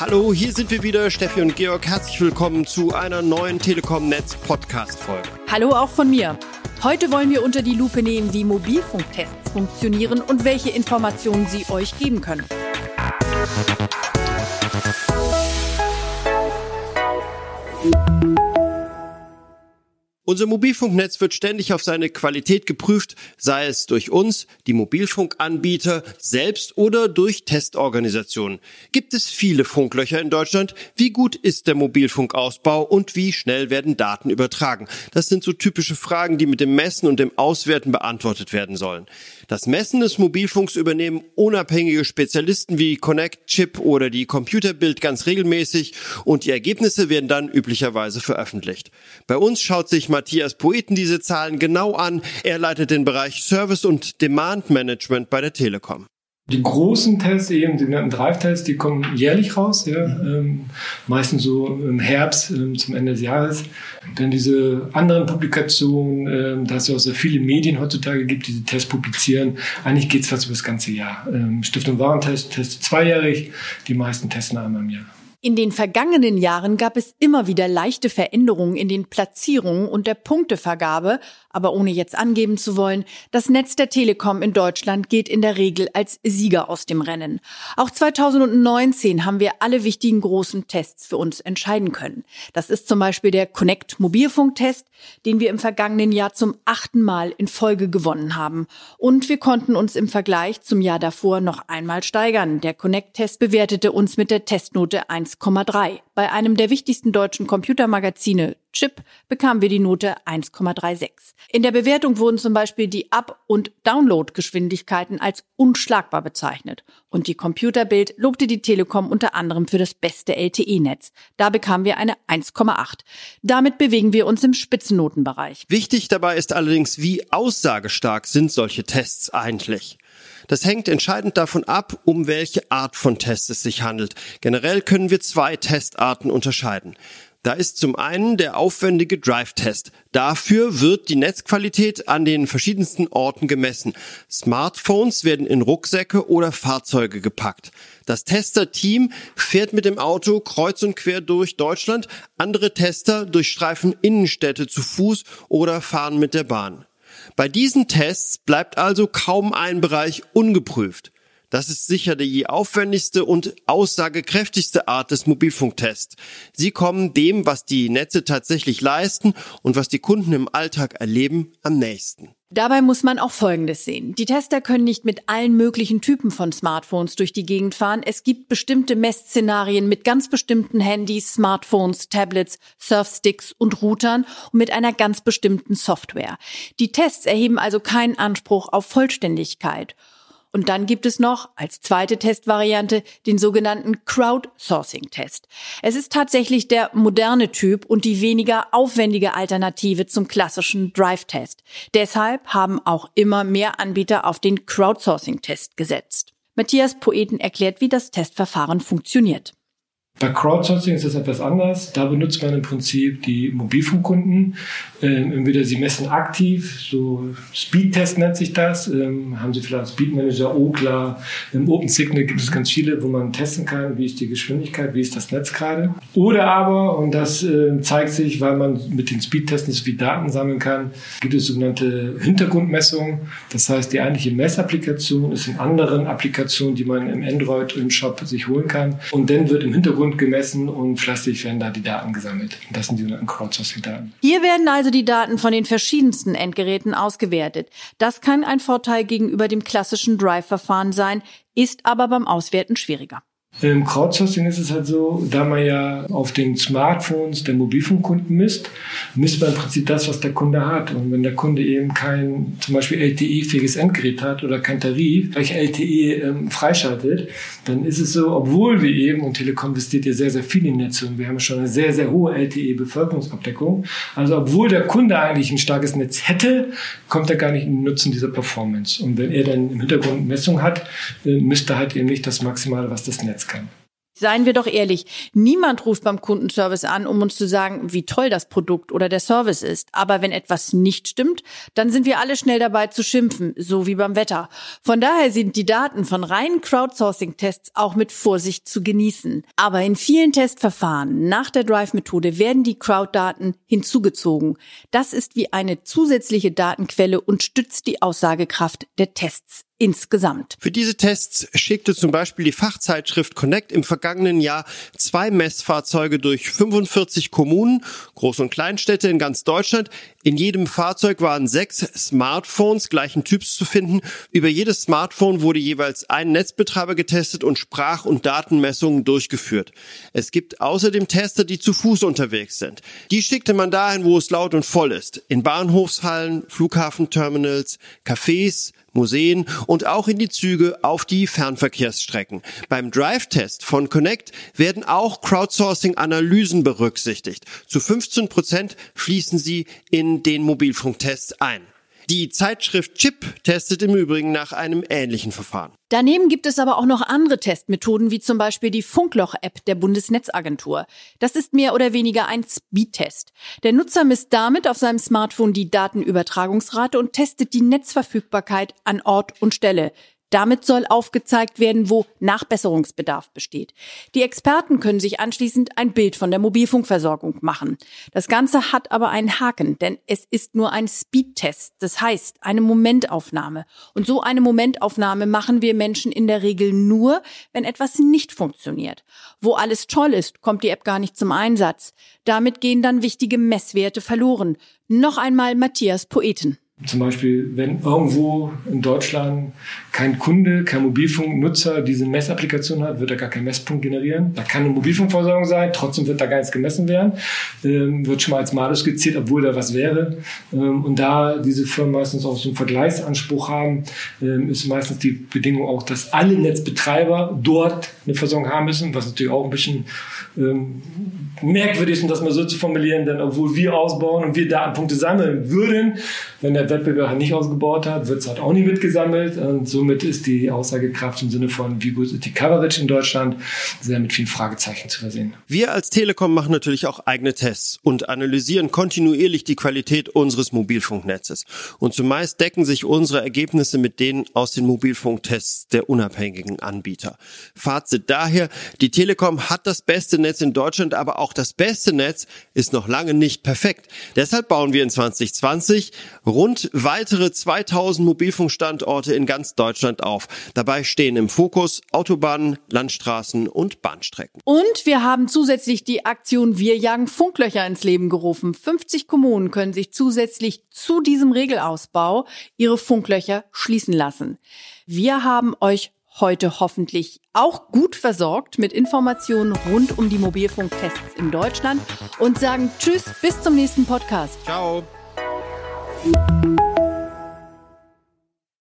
Hallo, hier sind wir wieder, Steffi und Georg. Herzlich willkommen zu einer neuen Telekom Netz Podcast Folge. Hallo auch von mir. Heute wollen wir unter die Lupe nehmen, wie Mobilfunktests funktionieren und welche Informationen sie euch geben können. Unser Mobilfunknetz wird ständig auf seine Qualität geprüft, sei es durch uns, die Mobilfunkanbieter selbst oder durch Testorganisationen. Gibt es viele Funklöcher in Deutschland? Wie gut ist der Mobilfunkausbau und wie schnell werden Daten übertragen? Das sind so typische Fragen, die mit dem Messen und dem Auswerten beantwortet werden sollen. Das Messen des Mobilfunks übernehmen unabhängige Spezialisten wie Connect, Chip oder die Computerbild ganz regelmäßig und die Ergebnisse werden dann üblicherweise veröffentlicht. Bei uns schaut sich Matthias Poeten diese Zahlen genau an. Er leitet den Bereich Service und Demand Management bei der Telekom. Die großen Tests, eben die genannten Drive-Tests, die kommen jährlich raus, ja, ähm, meistens so im Herbst, ähm, zum Ende des Jahres. Dann diese anderen Publikationen, ähm, da es ja auch sehr viele Medien heutzutage gibt, die diese Tests publizieren. Eigentlich geht es fast über das ganze Jahr. Ähm, Stiftung Warentest testet zweijährig, die meisten testen einmal im Jahr. In den vergangenen Jahren gab es immer wieder leichte Veränderungen in den Platzierungen und der Punktevergabe, aber ohne jetzt angeben zu wollen, das Netz der Telekom in Deutschland geht in der Regel als Sieger aus dem Rennen. Auch 2019 haben wir alle wichtigen großen Tests für uns entscheiden können. Das ist zum Beispiel der Connect Mobilfunktest, den wir im vergangenen Jahr zum achten Mal in Folge gewonnen haben. Und wir konnten uns im Vergleich zum Jahr davor noch einmal steigern. Der Connect-Test bewertete uns mit der Testnote 1 1,3. Bei einem der wichtigsten deutschen Computermagazine, Chip, bekamen wir die Note 1,36. In der Bewertung wurden zum Beispiel die Up- und Downloadgeschwindigkeiten als unschlagbar bezeichnet. Und die Computerbild lobte die Telekom unter anderem für das beste LTE-Netz. Da bekamen wir eine 1,8. Damit bewegen wir uns im Spitzennotenbereich. Wichtig dabei ist allerdings, wie aussagestark sind solche Tests eigentlich. Das hängt entscheidend davon ab, um welche Art von Test es sich handelt. Generell können wir zwei Testarten unterscheiden. Da ist zum einen der aufwendige Drive-Test. Dafür wird die Netzqualität an den verschiedensten Orten gemessen. Smartphones werden in Rucksäcke oder Fahrzeuge gepackt. Das Tester-Team fährt mit dem Auto kreuz und quer durch Deutschland. Andere Tester durchstreifen Innenstädte zu Fuß oder fahren mit der Bahn. Bei diesen Tests bleibt also kaum ein Bereich ungeprüft. Das ist sicher die aufwendigste und aussagekräftigste Art des Mobilfunktests. Sie kommen dem, was die Netze tatsächlich leisten und was die Kunden im Alltag erleben, am nächsten. Dabei muss man auch Folgendes sehen. Die Tester können nicht mit allen möglichen Typen von Smartphones durch die Gegend fahren. Es gibt bestimmte Messszenarien mit ganz bestimmten Handys, Smartphones, Tablets, Surfsticks und Routern und mit einer ganz bestimmten Software. Die Tests erheben also keinen Anspruch auf Vollständigkeit. Und dann gibt es noch als zweite Testvariante den sogenannten Crowdsourcing-Test. Es ist tatsächlich der moderne Typ und die weniger aufwendige Alternative zum klassischen Drive-Test. Deshalb haben auch immer mehr Anbieter auf den Crowdsourcing-Test gesetzt. Matthias Poeten erklärt, wie das Testverfahren funktioniert. Bei Crowdsourcing ist das etwas anders. Da benutzt man im Prinzip die Mobilfunkkunden. Ähm, entweder sie messen aktiv, so Speedtest nennt sich das. Ähm, haben sie vielleicht Speed Manager, Okla, im Open Signal gibt es ganz viele, wo man testen kann, wie ist die Geschwindigkeit, wie ist das Netz gerade. Oder aber, und das äh, zeigt sich, weil man mit den Speedtests nicht so viel Daten sammeln kann, gibt es sogenannte Hintergrundmessungen. Das heißt, die eigentliche Messapplikation ist in anderen Applikationen, die man im Android im Shop sich holen kann. Und dann wird im Hintergrund Hintergrund gemessen und fleißig werden da die Daten gesammelt. Und das sind die sogenannten Crowdsourcing-Daten. Hier werden also die Daten von den verschiedensten Endgeräten ausgewertet. Das kann ein Vorteil gegenüber dem klassischen Drive-Verfahren sein, ist aber beim Auswerten schwieriger. Im Crowdsourcing ist es halt so, da man ja auf den Smartphones der Mobilfunkkunden misst, misst man im Prinzip das, was der Kunde hat. Und wenn der Kunde eben kein zum Beispiel LTE-fähiges Endgerät hat oder kein Tarif, welcher LTE ähm, freischaltet, dann ist es so, obwohl wir eben, und Telekom investiert ja sehr, sehr viel in Netze und wir haben schon eine sehr, sehr hohe LTE-Bevölkerungsabdeckung, also obwohl der Kunde eigentlich ein starkes Netz hätte, kommt er gar nicht in den Nutzen dieser Performance. Und wenn er dann im Hintergrund Messung hat, äh, misst er halt eben nicht das Maximale, was das Netz kann. Seien wir doch ehrlich, niemand ruft beim Kundenservice an, um uns zu sagen, wie toll das Produkt oder der Service ist. Aber wenn etwas nicht stimmt, dann sind wir alle schnell dabei zu schimpfen, so wie beim Wetter. Von daher sind die Daten von reinen Crowdsourcing-Tests auch mit Vorsicht zu genießen. Aber in vielen Testverfahren nach der Drive-Methode werden die Crowd-Daten hinzugezogen. Das ist wie eine zusätzliche Datenquelle und stützt die Aussagekraft der Tests insgesamt. Für diese Tests schickte zum Beispiel die Fachzeitschrift Connect im vergangenen Jahr zwei Messfahrzeuge durch 45 Kommunen, Groß- und Kleinstädte in ganz Deutschland. In jedem Fahrzeug waren sechs Smartphones gleichen Typs zu finden. Über jedes Smartphone wurde jeweils ein Netzbetreiber getestet und Sprach- und Datenmessungen durchgeführt. Es gibt außerdem Tester, die zu Fuß unterwegs sind. Die schickte man dahin, wo es laut und voll ist. In Bahnhofshallen, Flughafenterminals, Cafés, Museen und auch in die Züge auf die Fernverkehrsstrecken. Beim Drive-Test von Connect werden auch Crowdsourcing-Analysen berücksichtigt. Zu 15 Prozent fließen sie in den Mobilfunktests ein. Die Zeitschrift Chip testet im Übrigen nach einem ähnlichen Verfahren. Daneben gibt es aber auch noch andere Testmethoden, wie zum Beispiel die Funkloch-App der Bundesnetzagentur. Das ist mehr oder weniger ein Speedtest. Der Nutzer misst damit auf seinem Smartphone die Datenübertragungsrate und testet die Netzverfügbarkeit an Ort und Stelle. Damit soll aufgezeigt werden, wo Nachbesserungsbedarf besteht. Die Experten können sich anschließend ein Bild von der Mobilfunkversorgung machen. Das Ganze hat aber einen Haken, denn es ist nur ein Speedtest, das heißt eine Momentaufnahme. Und so eine Momentaufnahme machen wir Menschen in der Regel nur, wenn etwas nicht funktioniert. Wo alles toll ist, kommt die App gar nicht zum Einsatz. Damit gehen dann wichtige Messwerte verloren. Noch einmal Matthias Poeten. Zum Beispiel, wenn irgendwo in Deutschland kein Kunde, kein Mobilfunknutzer diese Messapplikation hat, wird er gar keinen Messpunkt generieren. Da kann eine Mobilfunkversorgung sein, trotzdem wird da gar nichts gemessen werden. Ähm, wird schon mal als Malus skizziert, obwohl da was wäre. Ähm, und da diese Firmen meistens auch so einen Vergleichsanspruch haben, ähm, ist meistens die Bedingung auch, dass alle Netzbetreiber dort eine Versorgung haben müssen, was natürlich auch ein bisschen ähm, merkwürdig ist, das mal so zu formulieren, denn obwohl wir ausbauen und wir Datenpunkte sammeln würden, wenn der Wettbewerber nicht ausgebaut hat, wird es halt auch nicht mitgesammelt. Und somit ist die Aussagekraft im Sinne von, wie gut ist die Coverage in Deutschland, sehr mit vielen Fragezeichen zu versehen. Wir als Telekom machen natürlich auch eigene Tests und analysieren kontinuierlich die Qualität unseres Mobilfunknetzes. Und zumeist decken sich unsere Ergebnisse mit denen aus den Mobilfunktests der unabhängigen Anbieter. Fazit daher, die Telekom hat das beste Netz in Deutschland, aber auch das beste Netz ist noch lange nicht perfekt. Deshalb bauen wir in 2020 rund weitere 2000 Mobilfunkstandorte in ganz Deutschland auf. Dabei stehen im Fokus Autobahnen, Landstraßen und Bahnstrecken. Und wir haben zusätzlich die Aktion Wir jagen Funklöcher ins Leben gerufen. 50 Kommunen können sich zusätzlich zu diesem Regelausbau ihre Funklöcher schließen lassen. Wir haben euch heute hoffentlich auch gut versorgt mit Informationen rund um die Mobilfunktests in Deutschland und sagen Tschüss, bis zum nächsten Podcast. Ciao. Thank you.